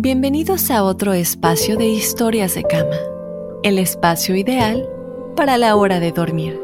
Bienvenidos a otro espacio de historias de cama, el espacio ideal para la hora de dormir.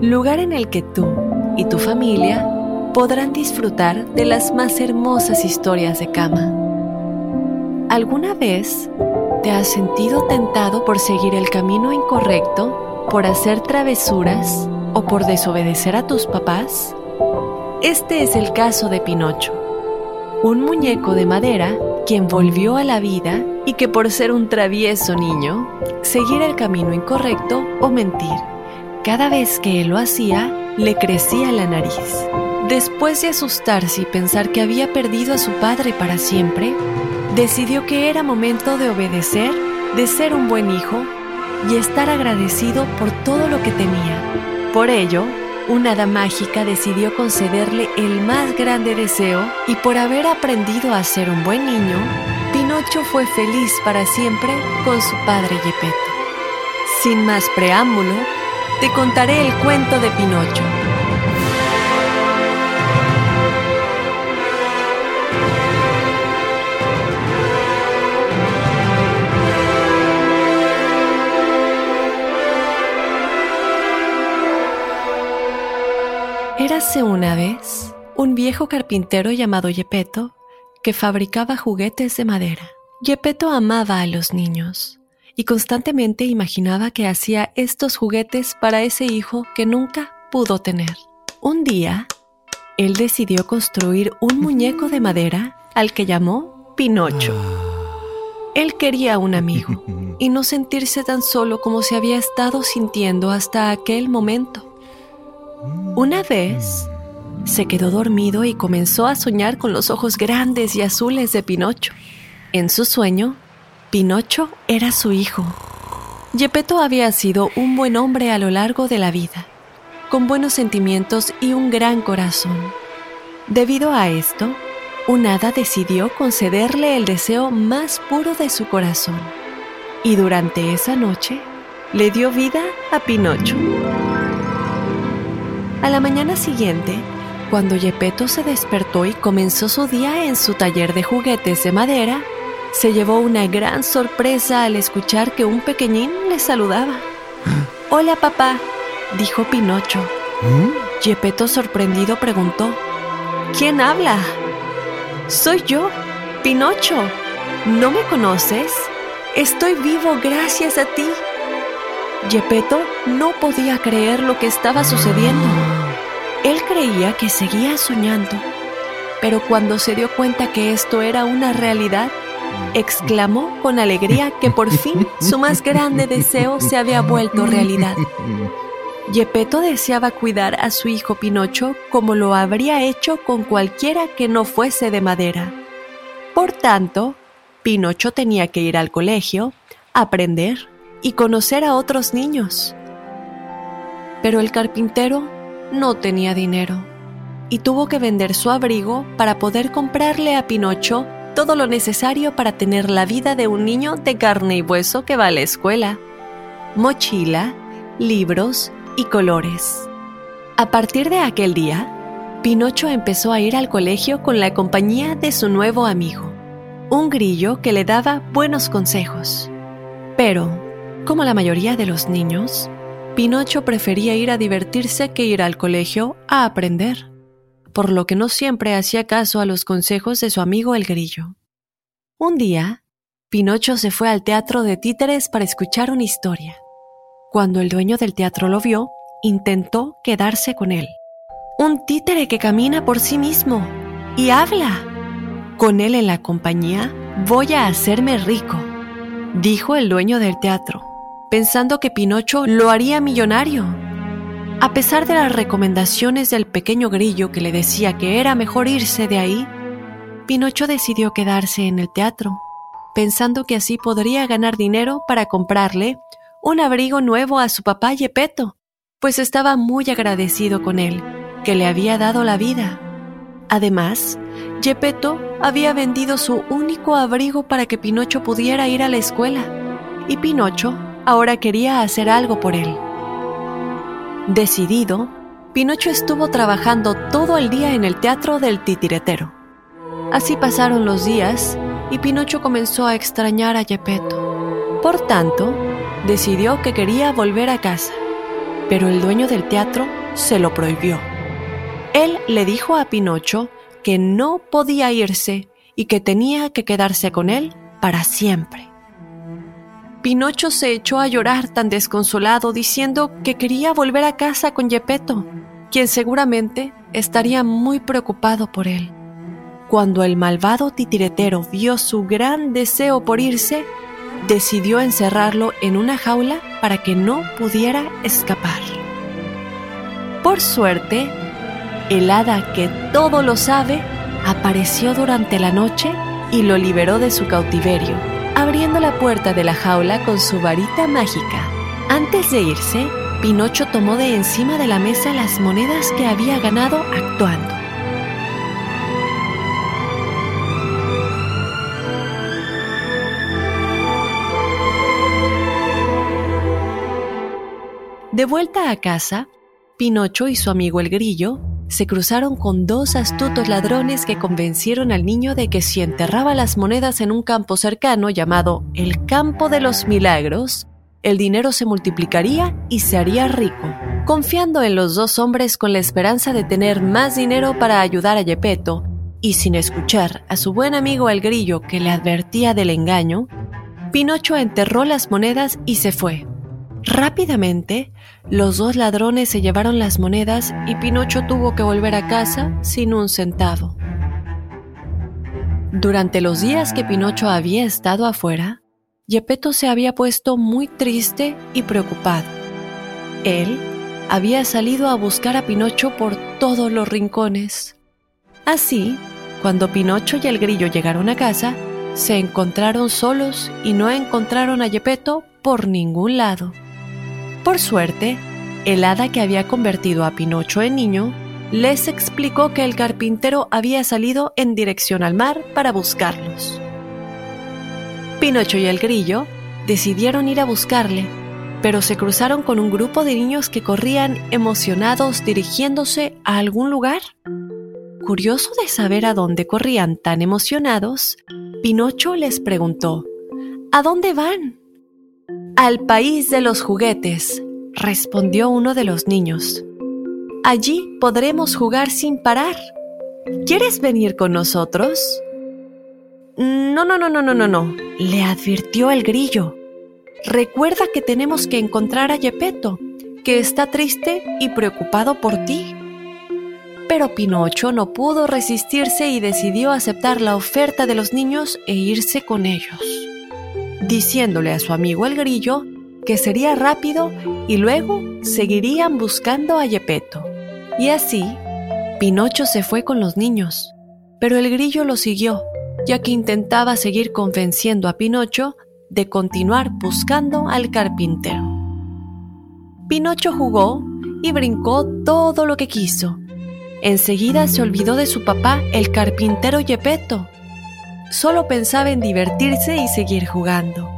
Lugar en el que tú y tu familia podrán disfrutar de las más hermosas historias de cama. ¿Alguna vez te has sentido tentado por seguir el camino incorrecto, por hacer travesuras o por desobedecer a tus papás? Este es el caso de Pinocho, un muñeco de madera quien volvió a la vida y que por ser un travieso niño, seguir el camino incorrecto o mentir, cada vez que él lo hacía, le crecía la nariz. Después de asustarse y pensar que había perdido a su padre para siempre, decidió que era momento de obedecer, de ser un buen hijo y estar agradecido por todo lo que tenía. Por ello, una hada mágica decidió concederle el más grande deseo y por haber aprendido a ser un buen niño, Pinocho fue feliz para siempre con su padre Gepetto. Sin más preámbulo, te contaré el cuento de Pinocho. Érase una vez un viejo carpintero llamado Gepetto que fabricaba juguetes de madera. Gepetto amaba a los niños y constantemente imaginaba que hacía estos juguetes para ese hijo que nunca pudo tener. Un día, él decidió construir un muñeco de madera al que llamó Pinocho. Él quería un amigo y no sentirse tan solo como se había estado sintiendo hasta aquel momento. Una vez se quedó dormido y comenzó a soñar con los ojos grandes y azules de Pinocho. En su sueño, Pinocho era su hijo. Gepetto había sido un buen hombre a lo largo de la vida, con buenos sentimientos y un gran corazón. Debido a esto, un hada decidió concederle el deseo más puro de su corazón. Y durante esa noche, le dio vida a Pinocho. A la mañana siguiente, cuando Gepetto se despertó y comenzó su día en su taller de juguetes de madera, se llevó una gran sorpresa al escuchar que un pequeñín le saludaba. Hola papá, dijo Pinocho. Gepetto sorprendido preguntó, ¿quién habla? Soy yo, Pinocho. ¿No me conoces? Estoy vivo gracias a ti. Gepetto no podía creer lo que estaba sucediendo. Él creía que seguía soñando, pero cuando se dio cuenta que esto era una realidad, exclamó con alegría que por fin su más grande deseo se había vuelto realidad. Gepetto deseaba cuidar a su hijo Pinocho como lo habría hecho con cualquiera que no fuese de madera. Por tanto, Pinocho tenía que ir al colegio, aprender y conocer a otros niños. Pero el carpintero no tenía dinero y tuvo que vender su abrigo para poder comprarle a Pinocho todo lo necesario para tener la vida de un niño de carne y hueso que va a la escuela. Mochila, libros y colores. A partir de aquel día, Pinocho empezó a ir al colegio con la compañía de su nuevo amigo, un grillo que le daba buenos consejos. Pero, como la mayoría de los niños, Pinocho prefería ir a divertirse que ir al colegio a aprender, por lo que no siempre hacía caso a los consejos de su amigo el grillo. Un día, Pinocho se fue al teatro de títeres para escuchar una historia. Cuando el dueño del teatro lo vio, intentó quedarse con él. Un títere que camina por sí mismo y habla. Con él en la compañía voy a hacerme rico, dijo el dueño del teatro, pensando que Pinocho lo haría millonario. A pesar de las recomendaciones del pequeño grillo que le decía que era mejor irse de ahí, Pinocho decidió quedarse en el teatro, pensando que así podría ganar dinero para comprarle un abrigo nuevo a su papá Yepeto, pues estaba muy agradecido con él, que le había dado la vida. Además, Yepeto había vendido su único abrigo para que Pinocho pudiera ir a la escuela, y Pinocho ahora quería hacer algo por él. Decidido, Pinocho estuvo trabajando todo el día en el teatro del titiretero. Así pasaron los días y Pinocho comenzó a extrañar a Yepeto. Por tanto, decidió que quería volver a casa, pero el dueño del teatro se lo prohibió. Él le dijo a Pinocho que no podía irse y que tenía que quedarse con él para siempre. Pinocho se echó a llorar tan desconsolado diciendo que quería volver a casa con Yepeto, quien seguramente estaría muy preocupado por él. Cuando el malvado titiretero vio su gran deseo por irse, decidió encerrarlo en una jaula para que no pudiera escapar. Por suerte, el hada que todo lo sabe apareció durante la noche y lo liberó de su cautiverio abriendo la puerta de la jaula con su varita mágica. Antes de irse, Pinocho tomó de encima de la mesa las monedas que había ganado actuando. De vuelta a casa, Pinocho y su amigo el grillo se cruzaron con dos astutos ladrones que convencieron al niño de que si enterraba las monedas en un campo cercano llamado el Campo de los Milagros, el dinero se multiplicaría y se haría rico. Confiando en los dos hombres con la esperanza de tener más dinero para ayudar a Yepeto, y sin escuchar a su buen amigo el grillo que le advertía del engaño, Pinocho enterró las monedas y se fue. Rápidamente, los dos ladrones se llevaron las monedas y Pinocho tuvo que volver a casa sin un centavo. Durante los días que Pinocho había estado afuera, Gepetto se había puesto muy triste y preocupado. Él había salido a buscar a Pinocho por todos los rincones. Así, cuando Pinocho y el grillo llegaron a casa, se encontraron solos y no encontraron a Gepetto por ningún lado. Por suerte, el hada que había convertido a Pinocho en niño les explicó que el carpintero había salido en dirección al mar para buscarlos. Pinocho y el grillo decidieron ir a buscarle, pero se cruzaron con un grupo de niños que corrían emocionados dirigiéndose a algún lugar. Curioso de saber a dónde corrían tan emocionados, Pinocho les preguntó, ¿A dónde van? Al país de los juguetes, respondió uno de los niños. Allí podremos jugar sin parar. ¿Quieres venir con nosotros? No, no, no, no, no, no, no, le advirtió el grillo. Recuerda que tenemos que encontrar a Yepeto, que está triste y preocupado por ti. Pero Pinocho no pudo resistirse y decidió aceptar la oferta de los niños e irse con ellos diciéndole a su amigo el grillo que sería rápido y luego seguirían buscando a Yepeto. Y así, Pinocho se fue con los niños, pero el grillo lo siguió, ya que intentaba seguir convenciendo a Pinocho de continuar buscando al carpintero. Pinocho jugó y brincó todo lo que quiso. Enseguida se olvidó de su papá, el carpintero Yepeto, solo pensaba en divertirse y seguir jugando.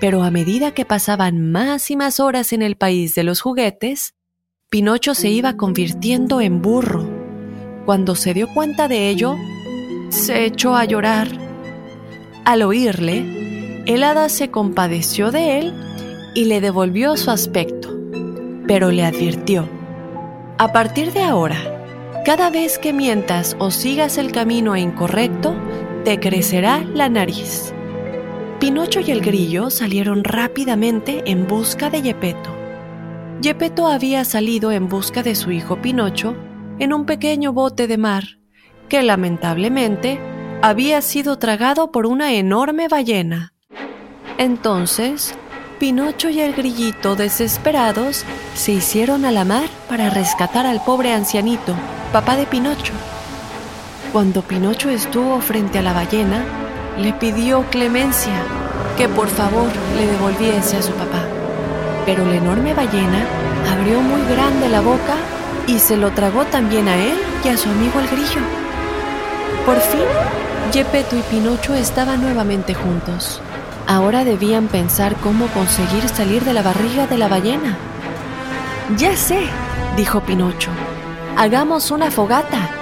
Pero a medida que pasaban más y más horas en el país de los juguetes, Pinocho se iba convirtiendo en burro. Cuando se dio cuenta de ello, se echó a llorar. Al oírle, el hada se compadeció de él y le devolvió su aspecto, pero le advirtió, a partir de ahora, cada vez que mientas o sigas el camino incorrecto, te crecerá la nariz. Pinocho y el grillo salieron rápidamente en busca de Yepeto. Yepeto había salido en busca de su hijo Pinocho en un pequeño bote de mar que lamentablemente había sido tragado por una enorme ballena. Entonces, Pinocho y el grillito, desesperados, se hicieron a la mar para rescatar al pobre ancianito, papá de Pinocho. Cuando Pinocho estuvo frente a la ballena, le pidió clemencia, que por favor le devolviese a su papá. Pero la enorme ballena abrió muy grande la boca y se lo tragó también a él y a su amigo el grillo. Por fin, Gepetto y Pinocho estaban nuevamente juntos. Ahora debían pensar cómo conseguir salir de la barriga de la ballena. Ya sé, dijo Pinocho. Hagamos una fogata.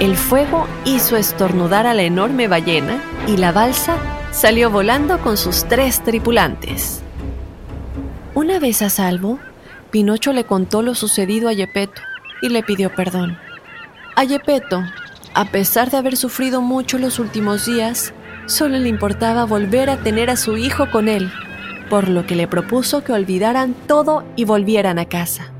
El fuego hizo estornudar a la enorme ballena y la balsa salió volando con sus tres tripulantes. Una vez a salvo, Pinocho le contó lo sucedido a Gepetto y le pidió perdón. A Gepetto, a pesar de haber sufrido mucho los últimos días, solo le importaba volver a tener a su hijo con él, por lo que le propuso que olvidaran todo y volvieran a casa.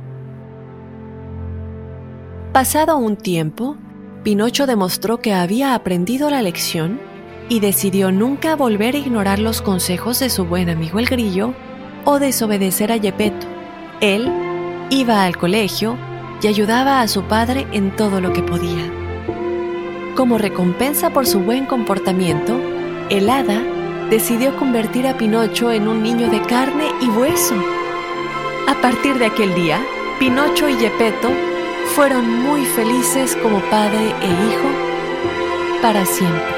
Pasado un tiempo, Pinocho demostró que había aprendido la lección y decidió nunca volver a ignorar los consejos de su buen amigo el grillo o desobedecer a Gepetto. Él iba al colegio y ayudaba a su padre en todo lo que podía. Como recompensa por su buen comportamiento, el hada decidió convertir a Pinocho en un niño de carne y hueso. A partir de aquel día, Pinocho y Gepetto fueron muy felices como padre e hijo para siempre.